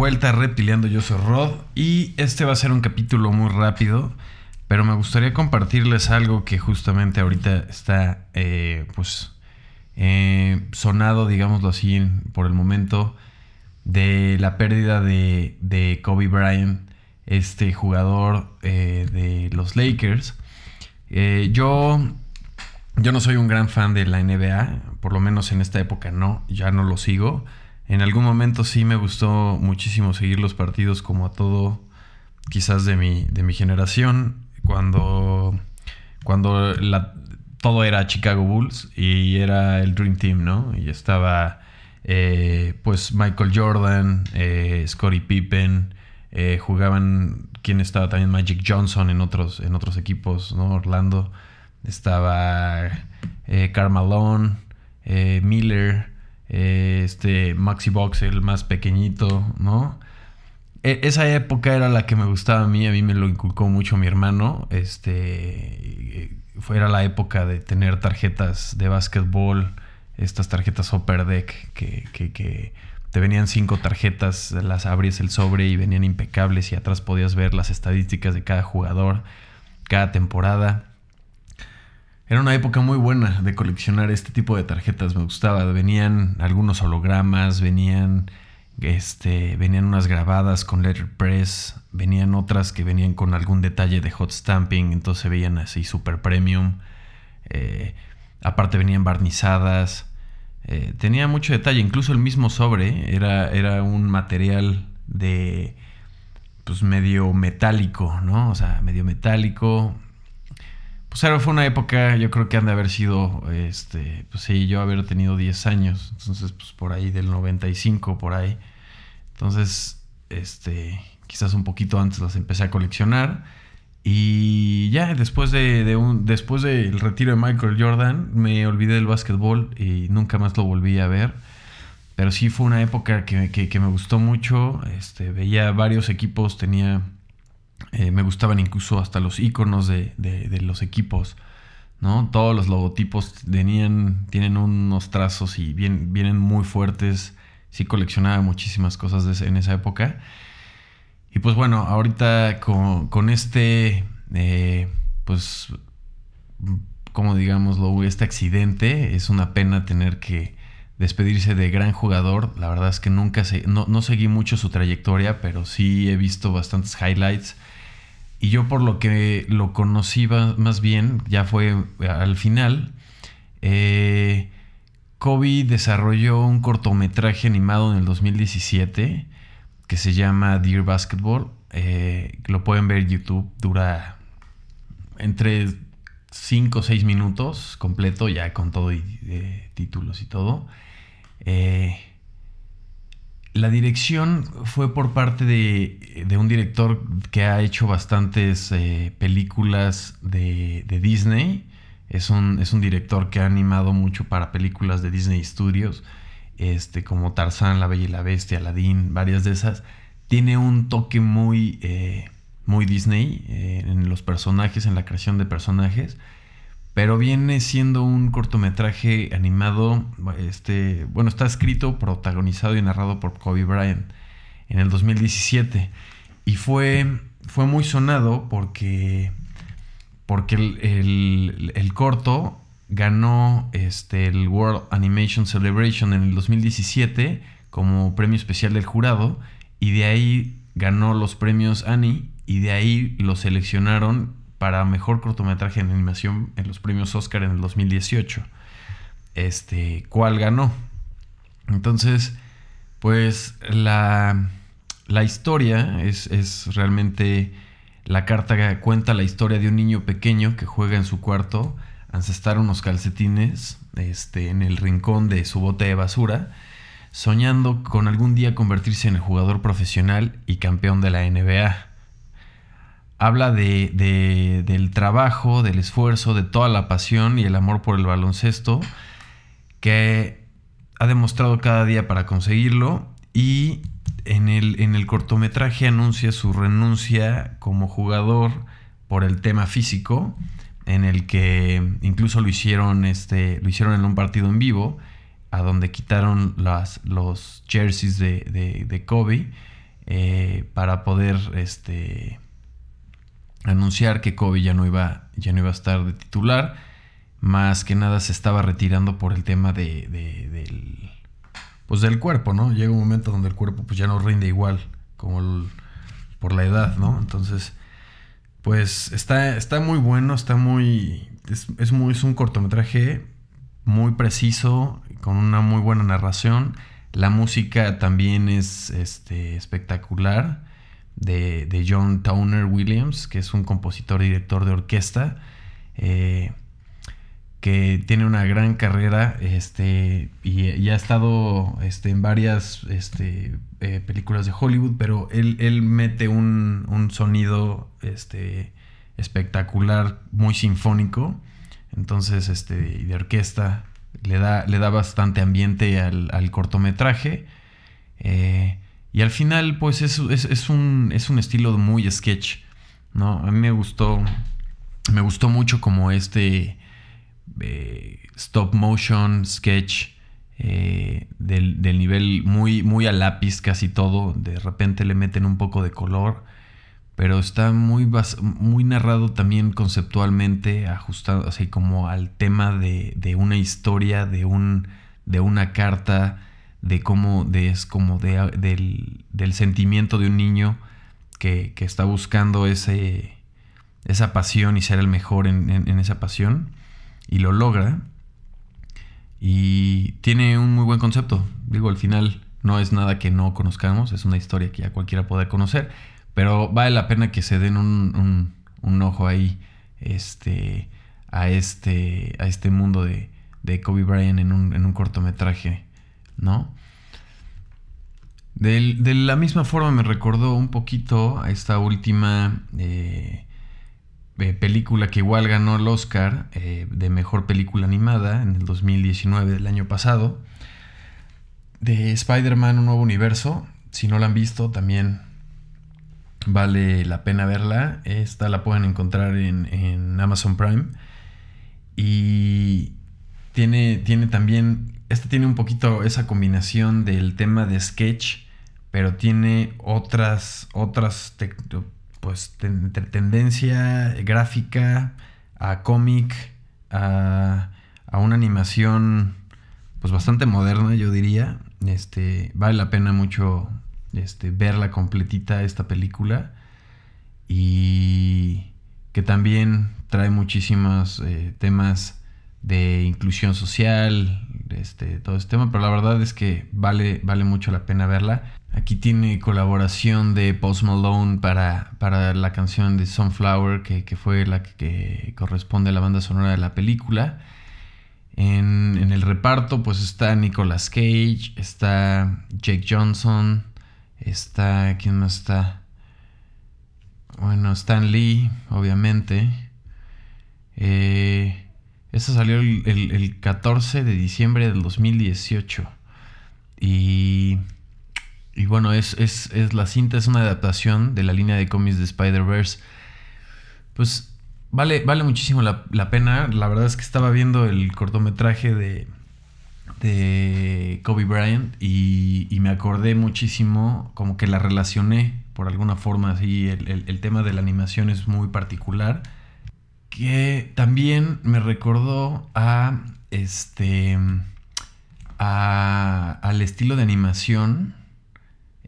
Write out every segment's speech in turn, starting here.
vuelta Reptiliando, yo soy Rod y este va a ser un capítulo muy rápido, pero me gustaría compartirles algo que justamente ahorita está eh, pues eh, sonado, digámoslo así, por el momento de la pérdida de, Kobe Bryant, este jugador eh, de los Lakers. yo, yo no soy un gran fan de la NBA, por lo menos en esta época no, ya no lo sigo. En algún momento sí me gustó muchísimo seguir los partidos como a todo, quizás de mi, de mi generación, cuando, cuando todo era Chicago Bulls y era el Dream Team, ¿no? Y estaba eh, pues Michael Jordan, eh, Scottie Pippen, eh, jugaban, ¿quién estaba también? Magic Johnson en otros, en otros equipos, ¿no? Orlando, estaba Carmalone, Miller, eh, este Maxi Box, el más pequeñito, ¿no? E, esa época era la que me gustaba a mí, a mí me lo inculcó mucho mi hermano, este, era la época de tener tarjetas de básquetbol, estas tarjetas Upper Deck que, que te venían cinco tarjetas, las abrías el sobre y venían impecables y atrás podías ver las estadísticas de cada jugador, cada temporada. Era una época muy buena de coleccionar este tipo de tarjetas, me gustaba. Venían algunos hologramas, venían, este, venían unas grabadas con letterpress, venían otras que venían con algún detalle de hot stamping, entonces se veían así super premium. Eh, aparte venían barnizadas. Eh, tenía mucho detalle, incluso el mismo sobre era, era un material de pues medio metálico, ¿no? O sea, medio metálico, pues era, fue una época, yo creo que han de haber sido, este, pues sí, yo haber tenido 10 años, entonces pues por ahí del 95, por ahí. Entonces, este, quizás un poquito antes las empecé a coleccionar. Y ya después, de, un, después del retiro de Michael Jordan, me olvidé del básquetbol y nunca más lo volví a ver. Pero sí fue una época que, que me gustó mucho. Este, veía varios equipos, tenía eh, me gustaban incluso hasta los iconos de, los equipos. ¿no? Todos los logotipos tenían, tienen unos trazos y vienen muy fuertes. Sí coleccionaba muchísimas cosas en esa época. Y pues bueno, ahorita con, este, eh, pues, como digámoslo, este accidente, es una pena tener que despedirse de gran jugador. La verdad es que nunca no, no seguí mucho su trayectoria, pero sí he visto bastantes highlights. Y yo por lo que lo conocí más bien, ya fue al final, eh, Kobe desarrolló un cortometraje animado en el 2017 que se llama Dear Basketball. Eh, lo pueden ver en YouTube, dura entre 5 o 6 minutos completo, ya con todo y eh, títulos y todo. Eh, la dirección fue por parte de, un director que ha hecho bastantes eh, películas de, Disney. Es un, es un, director que ha animado mucho para películas de Disney Studios, este, como Tarzán, La Bella y la Bestia, Aladdin, varias de esas. Tiene un toque muy, eh, muy Disney en los personajes, en la creación de personajes. Pero viene siendo un cortometraje animado, este, bueno, está escrito, protagonizado y narrado por Kobe Bryant en el 2017. Y fue, fue muy sonado porque, porque el, corto ganó este, el World Animation Celebration en el 2017 como premio especial del jurado y de ahí ganó los premios Annie y de ahí lo seleccionaron para mejor cortometraje en animación en los premios Oscar en el 2018. Este, ¿cuál ganó? Entonces, pues la, la historia es, es, realmente la carta que cuenta la historia de un niño pequeño que juega en su cuarto ancestar unos calcetines este, en el rincón de su bote de basura, soñando con algún día convertirse en el jugador profesional y campeón de la NBA habla de, del trabajo, del esfuerzo, de toda la pasión y el amor por el baloncesto que ha demostrado cada día para conseguirlo y en el, en el cortometraje anuncia su renuncia como jugador por el tema físico en el que incluso lo hicieron, este, lo hicieron en un partido en vivo a donde quitaron las, los jerseys de, de, Kobe eh, para poder este, anunciar que Kobe ya no, iba, ya no iba a estar de titular. Más que nada se estaba retirando por el tema de, del, pues del cuerpo, ¿no? Llega un momento donde el cuerpo pues ya no rinde igual como por la edad, ¿no? Entonces, pues está, está muy bueno, está muy es, muy, es un cortometraje muy preciso, con una muy buena narración. La música también es este, espectacular de, John Towner Williams, que es un compositor y director de orquesta, eh, que tiene una gran carrera este, y, ha estado este, en varias este, eh, películas de Hollywood, pero él, mete un, un sonido este, espectacular, muy sinfónico. Entonces, este, de orquesta, le da, le da bastante ambiente al, cortometraje. Eh, y al final, pues es, un, es un estilo muy sketch. ¿no? A mí me gustó. Me gustó mucho como este eh, stop motion sketch. Eh, del, del, nivel muy, muy a lápiz casi todo. De repente le meten un poco de color pero está muy, muy narrado también conceptualmente, ajustado así como al tema de, una historia, de, un, de una carta, de cómo de, es como de, del, sentimiento de un niño que, está buscando ese, esa pasión y ser el mejor en, en esa pasión, y lo logra. Y tiene un muy buen concepto. Digo, al final no es nada que no conozcamos, es una historia que ya cualquiera puede conocer pero vale la pena que se den un, ojo ahí este, a, este, a este mundo de, de Kobe Bryant en un, en un cortometraje, ¿no? De, la misma forma me recordó un poquito a esta última eh, eh, película que igual ganó el Oscar eh, de Mejor Película Animada en el 2019 del año pasado, de Spider-Man Un Nuevo Universo. Si no la han visto, también Vale la pena verla. Esta la pueden encontrar en, Amazon Prime. Y tiene, tiene también. Esta tiene un poquito esa combinación del tema de sketch. Pero tiene otras. Otras. pues tendencia gráfica. A cómic. A, a una animación. Pues bastante moderna, yo diría. Este. Vale la pena mucho este, verla completita esta película y que también trae muchísimos eh, temas de inclusión social, este, todo este tema, pero la verdad es que vale, vale mucho la pena verla. Aquí tiene colaboración de Post Malone para, para la canción de Sunflower, que, fue la que, corresponde a la banda sonora de la película. En, en, el reparto pues está Nicolas Cage, está Jake Johnson, Está, ¿quién más está? Bueno, Stan Lee, obviamente. Eh, eso salió el, 14 de diciembre del 2018. Y, y bueno, es, la cinta, es una adaptación de la línea de cómics de Spider-Verse. Pues vale, vale muchísimo la, pena. La verdad es que estaba viendo el cortometraje de, de Kobe Bryant y, me acordé muchísimo, como que la relacioné por alguna forma, así el, tema de la animación es muy particular, que también me recordó a este, al estilo de animación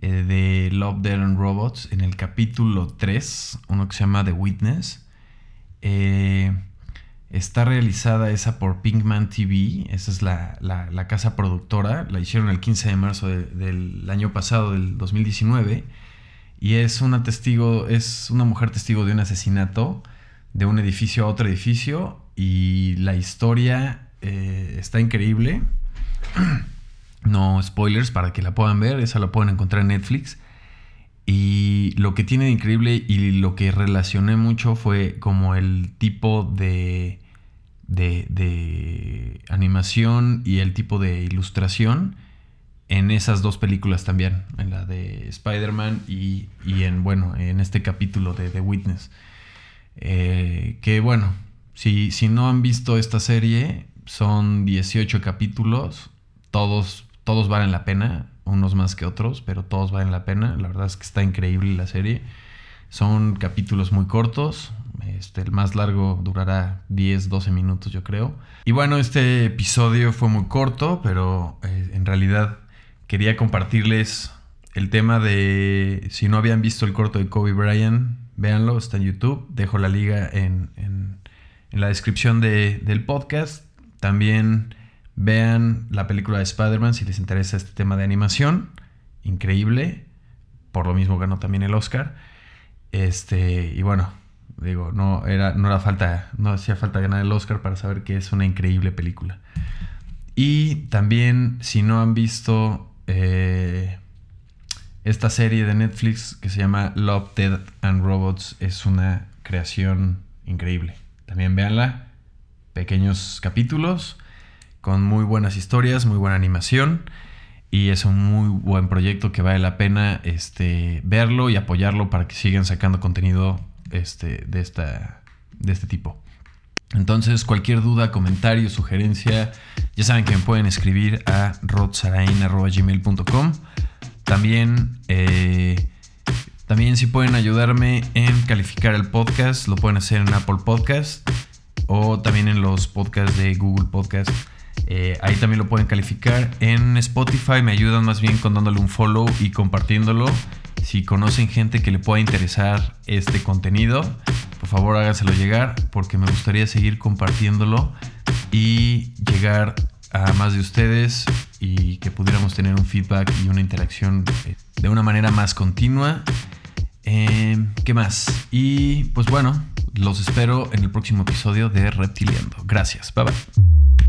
eh, de Love, Dead and Robots en el capítulo 3, uno que se llama The Witness. Eh, Está realizada esa por Pinkman TV, esa es la, casa productora, la hicieron el 15 de marzo del año pasado, del 2019, y es una testigo, es una mujer testigo de un asesinato de un edificio a otro edificio, y la historia eh, está increíble. No spoilers para que la puedan ver, esa la pueden encontrar en Netflix. Y lo que tiene de increíble y lo que relacioné mucho fue como el tipo de de, animación y el tipo de ilustración en esas dos películas también, en la de Spider-Man y, en, bueno, en este capítulo de The Witness. Eh, que bueno, si, si no han visto esta serie, son 18 capítulos, todos, todos valen la pena. unos más que otros, pero todos valen la pena. La verdad es que está increíble la serie. Son capítulos muy cortos. Este, el más largo durará 10, 12 minutos, yo creo. Y bueno, este episodio fue muy corto, pero eh, en realidad quería compartirles el tema de si no habían visto el corto de Kobe Bryant, véanlo, está en YouTube. Dejo la liga en, en, la descripción del podcast. También vean la película de Spider-Man si les interesa este tema de animación. Increíble. Por lo mismo ganó también el Oscar. Este, y bueno, digo, no era, no era falta, no hacía falta ganar el Oscar para saber que es una increíble película. Y también, si no han visto eh, esta serie de Netflix que se llama Love, Dead and Robots, es una creación increíble. También véanla. Pequeños capítulos con muy buenas historias, muy buena animación. Y es un muy buen proyecto que vale la pena este, verlo y apoyarlo para que sigan sacando contenido este, de, esta, de este tipo. Entonces, cualquier duda, comentario, sugerencia, ya saben que me pueden escribir a rodsarain.gmail.com. También, eh, también si pueden ayudarme en calificar el podcast, lo pueden hacer en Apple Podcast o también en los podcasts de Google Podcast. Eh, ahí también lo pueden calificar. En Spotify me ayudan más bien con dándole un follow y compartiéndolo. Si conocen gente que le pueda interesar este contenido, por favor háganselo llegar porque me gustaría seguir compartiéndolo y llegar a más de ustedes y que pudiéramos tener un feedback y una interacción eh, de una manera más continua. Eh, ¿Qué más? Y pues bueno, los espero en el próximo episodio de Reptiliando. Gracias. Bye bye.